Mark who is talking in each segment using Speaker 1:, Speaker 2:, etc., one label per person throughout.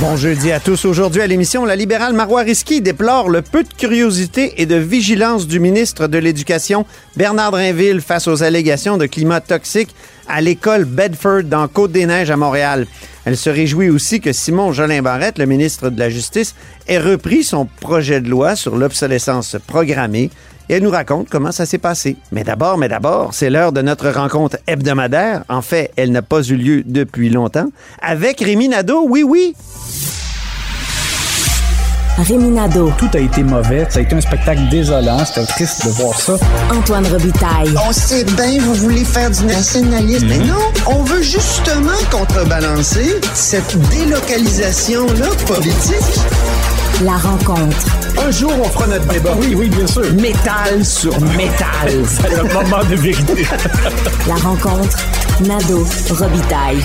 Speaker 1: Bon jeudi à tous. Aujourd'hui à l'émission, la libérale Marois Risky déplore le peu de curiosité et de vigilance du ministre de l'Éducation, Bernard Drinville, face aux allégations de climat toxique à l'école Bedford dans Côte-des-Neiges à Montréal. Elle se réjouit aussi que Simon Jolin Barrette, le ministre de la Justice, ait repris son projet de loi sur l'obsolescence programmée et elle nous raconte comment ça s'est passé. Mais d'abord, mais d'abord, c'est l'heure de notre rencontre hebdomadaire. En fait, elle n'a pas eu lieu depuis longtemps. Avec Rémi Nadeau, oui, oui.
Speaker 2: Rémi Nadeau.
Speaker 3: Tout a été mauvais. Ça a été un spectacle désolant. C'était triste de voir ça.
Speaker 2: Antoine Robitaille.
Speaker 4: On sait bien, vous voulez faire du nationalisme. Mais non, on veut justement contrebalancer cette délocalisation-là politique.
Speaker 2: La rencontre.
Speaker 3: Un jour, on fera notre débat. Oui, oui, bien sûr.
Speaker 1: Métal sur métal.
Speaker 3: C'est le moment de vérité.
Speaker 2: La rencontre. Nadeau. Robitaille.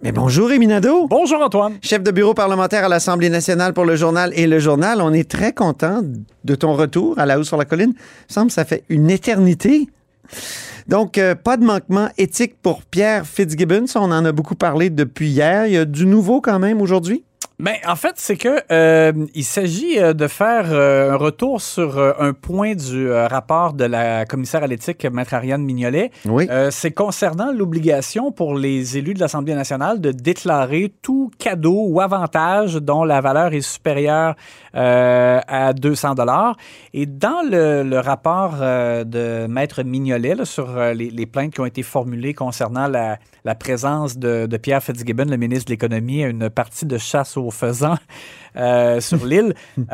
Speaker 1: Mais bonjour, Rémi Nadeau.
Speaker 3: Bonjour, Antoine.
Speaker 1: Chef de bureau parlementaire à l'Assemblée nationale pour le journal et le journal. On est très content de ton retour à la hausse sur la colline. Il me semble que ça fait une éternité. Donc, euh, pas de manquement éthique pour Pierre Fitzgibbons. On en a beaucoup parlé depuis hier. Il y a du nouveau quand même aujourd'hui?
Speaker 5: Ben, en fait, c'est que euh, il s'agit euh, de faire euh, un retour sur euh, un point du rapport de la commissaire à l'éthique, Maître Ariane Mignolet.
Speaker 1: Oui.
Speaker 5: C'est concernant l'obligation pour les élus de l'Assemblée nationale de déclarer tout cadeau ou avantage dont la valeur est supérieure à 200 dollars. Et dans le, le rapport de Maître Mignolet là, sur les, les plaintes qui ont été formulées concernant la, la présence de, de Pierre Fitzgibbon, le ministre de l'Économie, à une partie de chasse aux faisans euh, sur l'île.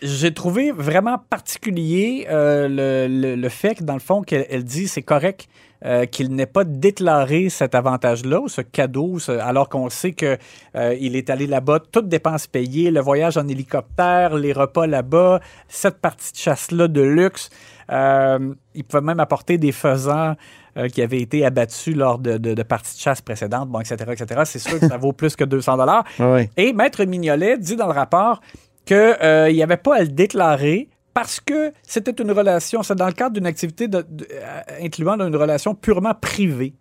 Speaker 5: J'ai trouvé vraiment particulier euh, le, le- le fait que, dans le fond, qu'elle elle dit c'est correct euh, qu'il n'ait pas déclaré cet avantage-là, ou ce cadeau, ce- alors qu'on sait que euh, est allé là-bas, toutes dépenses payées, le voyage en hélicoptère, les repas là-bas, cette partie de chasse-là de luxe. Euh, il pouvait même apporter des faisans qui avaient été abattus lors de, de- de parties de chasse précédentes, bon, etc., etc. C'est sûr que ça vaut plus que 200 dollars.
Speaker 1: Oui.
Speaker 5: Et Maître Mignolet dit dans le rapport qu'il n'y avait pas à le déclarer parce que c'était une relation, c'est dans le cadre d'une activité de- de- euh, incluant une relation purement privée.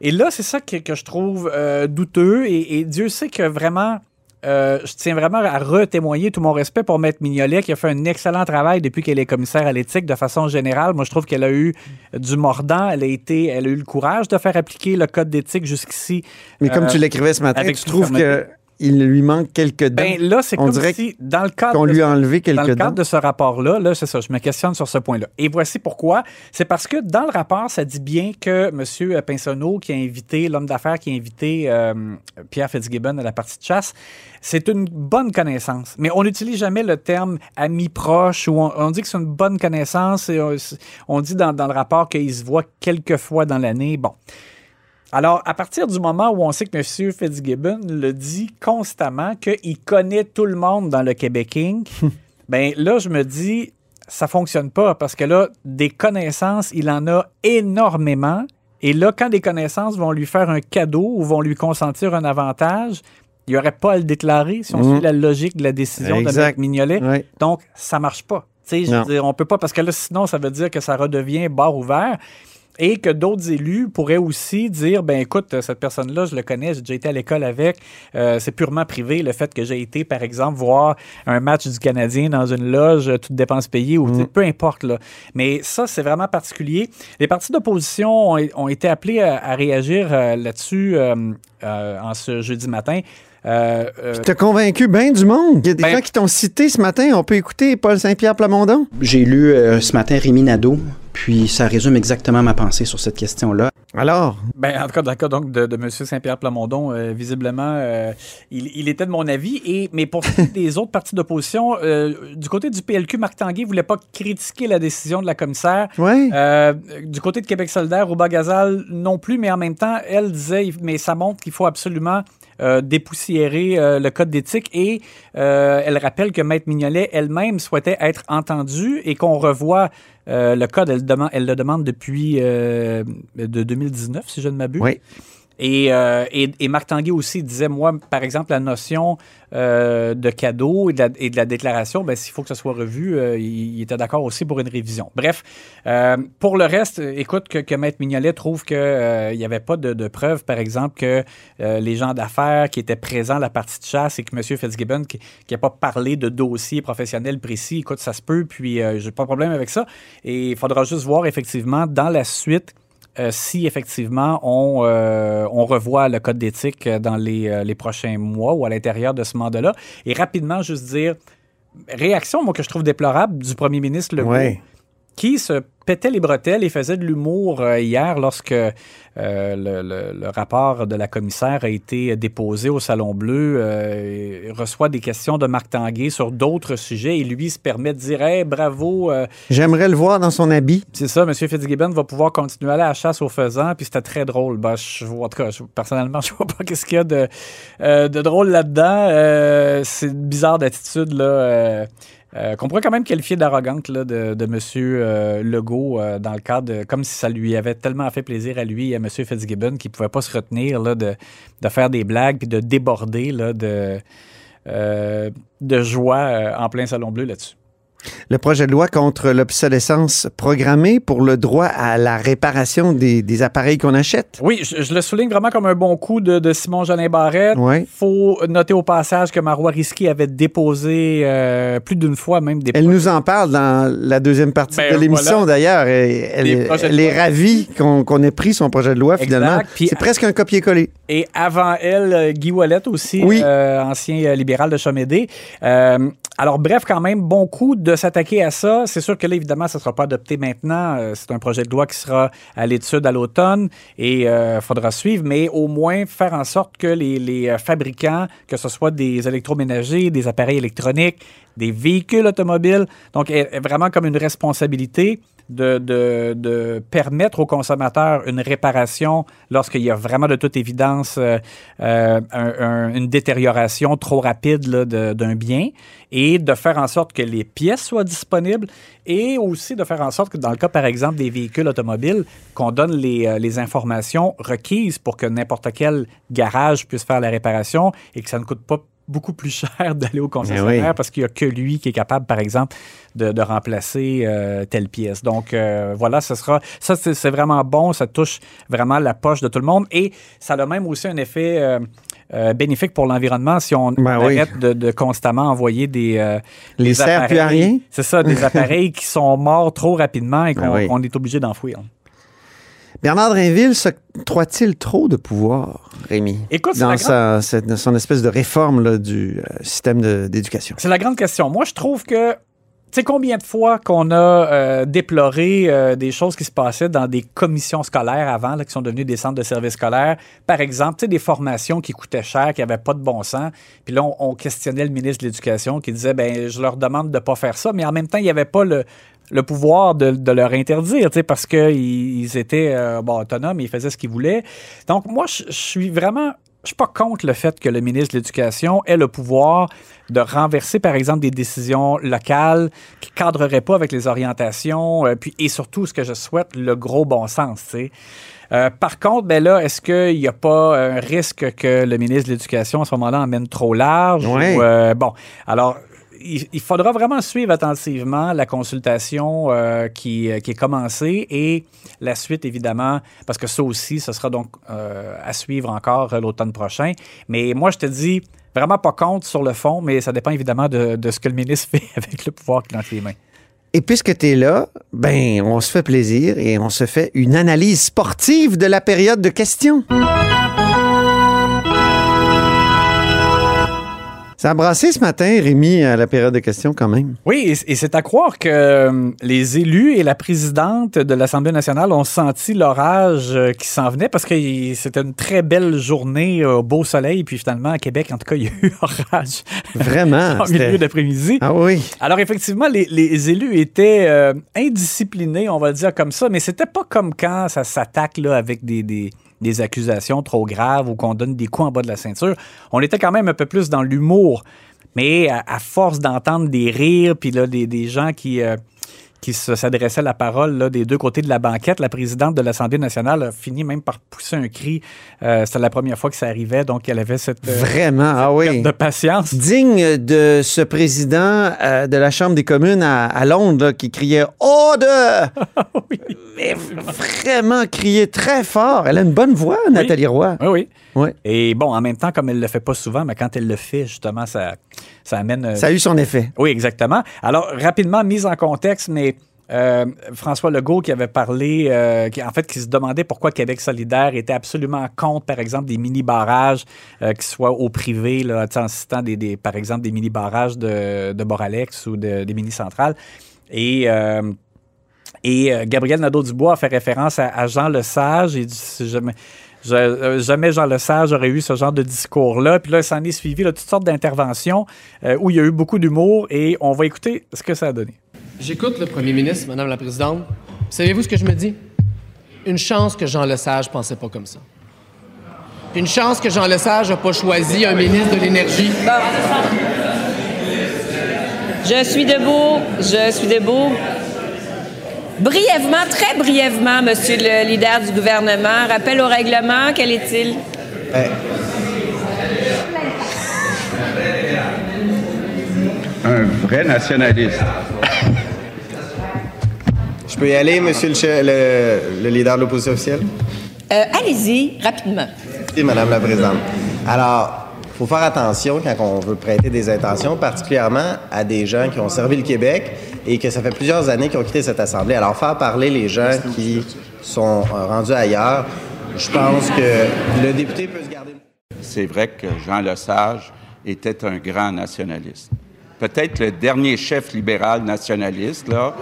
Speaker 5: Et là, c'est ça que, que je trouve euh, douteux. Et, et Dieu sait que vraiment, euh, je tiens vraiment à retémoigner tout mon respect pour Maître Mignolet, qui a fait un excellent travail depuis qu'elle est commissaire à l'éthique de façon générale. Moi, je trouve qu'elle a eu du mordant. Elle a, été, elle a eu le courage de faire appliquer le code d'éthique jusqu'ici.
Speaker 1: Mais comme
Speaker 5: Euh,
Speaker 1: tu l'écrivais ce matin, tu trouves
Speaker 5: fermeté.
Speaker 1: Qu'il lui manque quelques dents.
Speaker 5: Ben là, c'est comme
Speaker 1: dirait
Speaker 5: si, dans le cadre
Speaker 1: qu'on
Speaker 5: de
Speaker 1: lui
Speaker 5: ce-
Speaker 1: a enlevé
Speaker 5: dans le
Speaker 1: quelques
Speaker 5: cadre
Speaker 1: dents.
Speaker 5: de ce rapport-là, là, c'est ça, je me questionne sur ce point-là. Et voici pourquoi. C'est parce que dans le rapport, ça dit bien que M. Pinsonneau, qui a invité, l'homme d'affaires qui a invité euh, Pierre Fitzgibbon à la partie de chasse, c'est une bonne connaissance. Mais on n'utilise jamais le terme ami proche ou on, on dit que c'est une bonne connaissance et on, on dit dans, dans le rapport qu'il se voit quelques fois dans l'année. Bon. Alors, à partir du moment où on sait que M. Fitzgibbon le dit constamment qu'il connaît tout le monde dans le Québec Inc., ben là, je me dis, ça fonctionne pas parce que là, des connaissances, il en a énormément. Et là, quand des connaissances vont lui faire un cadeau ou vont lui consentir un avantage, il n'y aurait pas à le déclarer si on
Speaker 1: Mhm.
Speaker 5: suit la logique de la décision de. M. Mignolet.
Speaker 1: Oui.
Speaker 5: Donc, ça marche pas. Je veux dire, on peut pas, parce que là, sinon, ça veut dire que ça redevient bar ouvert. Et que d'autres élus pourraient aussi dire, ben écoute, cette personne-là, je le connais, j'ai déjà été à l'école avec, euh, c'est purement privé le fait que j'ai été, par exemple, voir un match du Canadien dans une loge, toutes dépenses payées, ou tu sais, peu importe. Là. Mais ça, c'est vraiment particulier. Les partis d'opposition ont, ont été appelés à, à réagir euh, là-dessus euh, euh, en ce jeudi matin. Euh, euh,
Speaker 1: T'as convaincu bien du monde. Il y a des
Speaker 5: Ben-
Speaker 1: gens qui t'ont cité ce matin. On peut écouter Paul Saint-Pierre Plamondon.
Speaker 6: J'ai lu euh, ce matin Rémi Nadeau, puis ça résume exactement ma pensée sur cette question-là.
Speaker 1: Alors,
Speaker 5: Ben, en tout cas, dans le cas donc de, de M. Saint-Pierre Plamondon, euh, visiblement, euh, il, il était de mon avis. Et, mais pour ce qui est des autres partis d'opposition, euh, du côté du PLQ, Marc Tanguay ne voulait pas critiquer la décision de la commissaire.
Speaker 1: ouais.
Speaker 5: Euh, du côté de Québec solidaire, Rouba Gazal non plus, mais en même temps, elle disait, mais ça montre qu'il faut absolument euh, dépoussiérer euh, le code d'éthique et euh, elle rappelle que Maître Mignolet elle-même souhaitait être entendue et qu'on revoie euh, le code. Elle, elle le demande depuis de 2019, si je ne m'abuse.
Speaker 1: Oui.
Speaker 5: Et, euh, et, et Marc Tanguay aussi disait, moi, par exemple, la notion euh, de cadeau et de la, déclaration, ben, s'il faut que ça soit revu, euh, il, était d'accord aussi pour une révision. Bref, pour le reste, écoute, que, que Maître Mignolet trouve qu'il n'y avait pas de, de preuves, par exemple, que les gens d'affaires qui étaient présents à la partie de chasse et que M. Fitzgibbon, qui n'a pas parlé de dossier professionnel précis, écoute, ça se peut, puis j'ai pas de problème avec ça. Et il faudra juste voir, effectivement, dans la suite, euh, si effectivement on, euh, on revoit le code d'éthique dans les, euh, les prochains mois ou à l'intérieur de ce mandat-là. Et rapidement, juste dire, réaction, moi, que je trouve déplorable du premier ministre Legault,
Speaker 1: Ouais.
Speaker 5: Qui se pétait les bretelles et faisait de l'humour euh, hier lorsque euh, le, le- le rapport de la commissaire a été déposé au Salon Bleu. euh, reçoit des questions de Marc Tanguay sur d'autres sujets et lui se permet de dire Hey, bravo, euh,
Speaker 1: J'aimerais le voir dans son habit.
Speaker 5: c'est ça, M. Fitzgibbon va pouvoir continuer à aller à la chasse aux faisans, puis c'était très drôle. Ben, je, en tout cas, je- personnellement, je vois pas qu'est-ce qu'il y a de, de drôle là-dedans. C'est une bizarre d'attitude, là. Euh, qu'on pourrait quand même qualifier d'arrogante là, de, M. euh, Legault euh, dans le cadre de, comme si ça lui avait tellement fait plaisir à lui et à M. Fitzgibbon qu'il pouvait pas se retenir là, de, de faire des blagues puis de déborder là, de, de joie en plein salon bleu là-dessus.
Speaker 1: Le projet de loi contre l'obsolescence programmée pour le droit à la réparation des, des appareils qu'on achète.
Speaker 5: Oui, je, je le souligne vraiment comme un bon coup de, de Simon Jolin Barrette.
Speaker 1: Ouais.
Speaker 5: faut noter au passage que Marois Risky avait déposé euh, plus d'une fois même des
Speaker 1: Elle nous en parle dans la deuxième partie
Speaker 5: Ben,
Speaker 1: de l'émission
Speaker 5: voilà.
Speaker 1: d'ailleurs. Elle, est- elle ravie qu'on ait pris son projet de loi finalement.
Speaker 5: Exact.
Speaker 1: C'est presque un copier-coller.
Speaker 5: Et avant elle, euh, Guy Wallet aussi,
Speaker 1: Oui.
Speaker 5: euh, ancien libéral de Chomédé. Euh, alors, bref, quand même, bon coup de s'attaquer à ça. C'est sûr que là, évidemment, ça ne sera pas adopté maintenant. Euh, c'est un projet de loi qui sera à l'étude à l'automne et il faudra suivre, mais au moins faire en sorte que les, les, euh, fabricants, que ce soit des électroménagers, des appareils électroniques, des véhicules automobiles, donc est, est vraiment comme une responsabilité de, permettre aux consommateurs une réparation lorsqu'il y a vraiment de toute évidence euh, euh, un- un- une détérioration trop rapide d'un bien et de faire en sorte que les pièces soient disponibles et aussi de faire en sorte que dans le cas, par exemple, des véhicules automobiles, qu'on donne les, euh, les informations requises pour que n'importe quel garage puisse faire la réparation et que ça ne coûte pas beaucoup plus cher d'aller au concessionnaire
Speaker 1: oui.
Speaker 5: parce qu'il n'y a que lui qui est capable, par exemple, de, de remplacer euh, telle pièce. Donc euh, voilà, ce sera ça, c'est vraiment bon, ça touche vraiment la poche de tout le monde et ça a même aussi un effet euh, euh, bénéfique pour l'environnement si on
Speaker 1: Ben oui.
Speaker 5: arrête de, de constamment envoyer des euh,
Speaker 1: Les
Speaker 5: des
Speaker 1: sert plus à
Speaker 5: appareils-
Speaker 1: rien?
Speaker 5: C'est ça, des appareils qui sont morts trop rapidement et qu'on
Speaker 1: Ben oui.
Speaker 5: est obligé d'enfouir.
Speaker 1: Bernard Drinville s'octroie-t-il trop de pouvoir, Rémi,
Speaker 5: Écoute,
Speaker 1: dans sa, son espèce de réforme là, du euh, système d'éducation?
Speaker 5: C'est la grande question. Moi, je trouve que tu sais combien de fois qu'on a euh, déploré euh, des choses qui se passaient dans des commissions scolaires avant, là, qui sont devenues des centres de services scolaires? Par exemple, tu sais, des formations qui coûtaient cher, qui n'avaient pas de bon sens. Puis là, on, on questionnait le ministre de l'Éducation qui disait, ben, je leur demande de ne pas faire ça, mais en même temps, il n'y avait pas le le pouvoir de, de leur interdire, tu sais, parce qu'ils ils étaient euh, bon, autonomes ils faisaient ce qu'ils voulaient. Donc, moi, je suis vraiment je suis pas contre le fait que le ministre de l'Éducation ait le pouvoir de renverser, par exemple, des décisions locales qui cadreraient pas avec les orientations, euh, puis et surtout, ce que je souhaite, le gros bon sens, tu sais. Euh, par contre, ben là, est-ce qu'il n'y a pas un risque que le ministre de l'Éducation, à ce moment-là, emmène trop large?
Speaker 1: Ouais.
Speaker 5: Ou, euh, bon, alors, il, faudra vraiment suivre attentivement la consultation euh, qui, euh, qui est commencée et la suite, évidemment, parce que ça aussi, ce sera donc euh, à suivre encore l'automne prochain. Mais moi, je te dis, vraiment pas contre sur le fond, mais ça dépend évidemment de, de ce que le ministre fait avec le pouvoir qu'il a entre les mains.
Speaker 1: Et puisque tu es là, ben, on se fait plaisir et on se fait une analyse sportive de la période de questions. Ça a brassé ce matin, Rémi, à la période de questions quand même.
Speaker 5: Oui, et, c'est à croire que euh, les élus et la présidente de l'Assemblée nationale ont senti l'orage euh, qui s'en venait parce que c'était une très belle journée au beau soleil. Puis finalement, à Québec, en tout cas, il y a eu orage
Speaker 1: Vraiment.
Speaker 5: en milieu d'après-midi.
Speaker 1: Ah oui.
Speaker 5: Alors effectivement, les, les élus étaient euh, indisciplinés, on va dire comme ça, mais c'était pas comme quand ça s'attaque là avec des, des, des accusations trop graves ou qu'on donne des coups en bas de la ceinture. On était quand même un peu plus dans l'humour, mais à, force d'entendre des rires puis là des, des gens qui euh, qui s'adressait la parole là, des deux côtés de la banquette. La présidente de l'Assemblée nationale a fini même par pousser un cri. Euh, C'était la première fois que ça arrivait, donc elle avait cette, euh,
Speaker 1: Vraiment, ah oui.
Speaker 5: de patience.
Speaker 1: Digne de ce président euh, de la Chambre des communes à, à Londres là, qui criait « Order! Mais vraiment criait très fort. Elle a une bonne voix, Nathalie Roy.
Speaker 5: Oui, oui. Et bon, en même temps, comme elle le fait pas souvent, mais quand elle le fait, justement, ça, ça amène. euh,
Speaker 1: Ça a eu son effet.
Speaker 5: Oui, exactement. Alors, rapidement, mise en contexte, mais euh, François Legault qui avait parlé, euh, qui, en fait, qui se demandait pourquoi Québec solidaire était absolument contre, par exemple, des mini-barrages euh, qui soient au privé, là, en citant, des, des- par exemple, des mini-barrages de, de Boralex ou de- des mini-centrales. Et... et Gabriel Nadeau-Dubois a fait référence à, à Jean Lesage. Et si je- euh, jamais Jean Lesage aurait eu ce genre de discours-là. Puis là, s'en est suivi là, toutes sortes d'interventions euh, où il y a eu beaucoup d'humour. Et on va écouter ce que ça a donné.
Speaker 7: J'écoute le premier ministre, Madame la Présidente. Savez-vous ce que je me dis? Une chance que Jean Lesage pensait pas comme ça. Une chance que Jean Lesage n'a pas choisi un ministre de l'Énergie.
Speaker 8: Je suis debout, je suis debout. Brièvement, très brièvement, Monsieur le leader du gouvernement, rappel au règlement, quel est-il?
Speaker 9: Un vrai nationaliste.
Speaker 10: Je peux y aller, monsieur le, le- le leader de l'opposition officielle?
Speaker 8: Euh, Allez-y, rapidement.
Speaker 10: Oui, madame la présidente. Alors, il faut faire attention quand on veut prêter des intentions, particulièrement à des gens qui ont servi le Québec et que ça fait plusieurs années qu'ils ont quitté cette Assemblée. Alors, faire parler les gens qui sont euh, rendus ailleurs, je pense que le député peut se garder...
Speaker 9: C'est vrai que Jean Lesage était un grand nationaliste. Peut-être le dernier chef libéral nationaliste, là.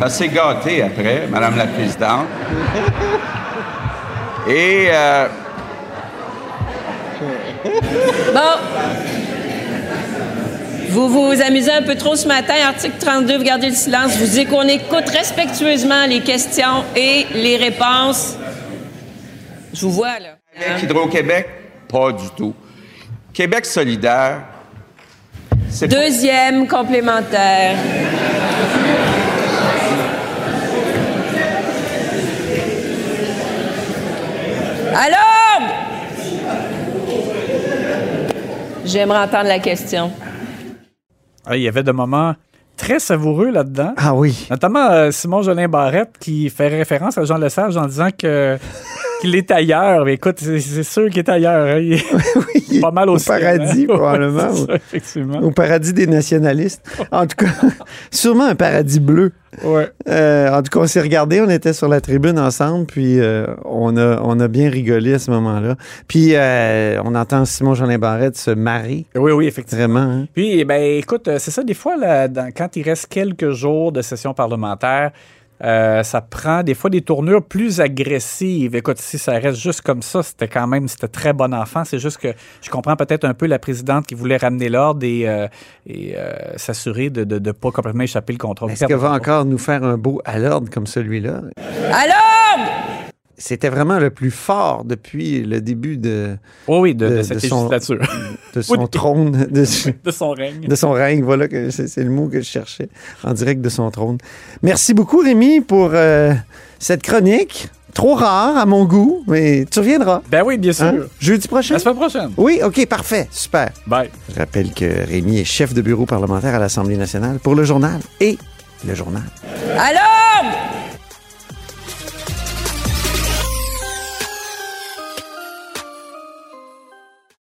Speaker 9: Ça s'est gâté après, Madame la Présidente. Et euh,
Speaker 8: Bon. Vous vous amusez un peu trop ce matin. Article 32, vous gardez le silence. Vous dites qu'on écoute respectueusement les questions et les réponses. Je vous vois, là.
Speaker 9: Québec Hydro-Québec, pas du tout. Québec solidaire, c'est pas-
Speaker 8: Deuxième complémentaire. Alors! J'aimerais entendre la question.
Speaker 5: Il y avait des moments très savoureux là-dedans.
Speaker 1: Ah oui.
Speaker 5: Notamment euh, Simon Jolin Barrette qui fait référence à Jean Lesage en disant que qu'il est ailleurs. Mais écoute, c'est sûr qu'il est ailleurs. hein. Il est pas mal
Speaker 1: Au paradis,
Speaker 5: hein.
Speaker 1: probablement.
Speaker 5: Ouais, c'est ça, effectivement.
Speaker 1: Au paradis des nationalistes. En tout cas, sûrement un paradis bleu.
Speaker 5: Ouais.
Speaker 1: Euh, en tout cas, on s'est regardé, on était sur la tribune ensemble, puis euh, on, a, on a bien rigolé à ce moment-là. Puis euh, on entend Simon Jeanin Barrette se marrer.
Speaker 5: Oui, oui, effectivement.
Speaker 1: Vraiment, hein?
Speaker 5: Puis, ben, écoute, c'est ça, des fois, là, dans- quand il reste quelques jours de session parlementaire, euh, ça prend des fois des tournures plus agressives. Écoute, si ça reste juste comme ça, c'était quand même, c'était très bon enfant. C'est juste que je comprends peut-être un peu la présidente qui voulait ramener l'ordre et, euh, et euh, s'assurer de ne pas complètement échapper le contrôle.
Speaker 1: Est-ce qu'elle va encore nous faire un beau à l'ordre comme celui-là?
Speaker 8: Alors!
Speaker 1: C'était vraiment le plus fort depuis le début de,
Speaker 5: Oh oui, de,
Speaker 1: de-
Speaker 5: de cette
Speaker 1: de son-
Speaker 5: législature.
Speaker 1: de son trône. De,
Speaker 5: de son règne.
Speaker 1: de son règne, voilà, que c'est c'est le mot que je cherchais, en direct de son trône. Merci beaucoup, Rémi, pour euh, cette chronique. Trop rare à mon goût, mais tu reviendras.
Speaker 5: Ben oui, bien sûr.
Speaker 1: Hein? Jeudi prochain?
Speaker 5: La semaine prochaine.
Speaker 1: Oui, OK, parfait, super.
Speaker 5: Bye.
Speaker 1: Je rappelle que Rémi est chef de bureau parlementaire à l'Assemblée nationale pour le journal et le journal.
Speaker 8: Alors!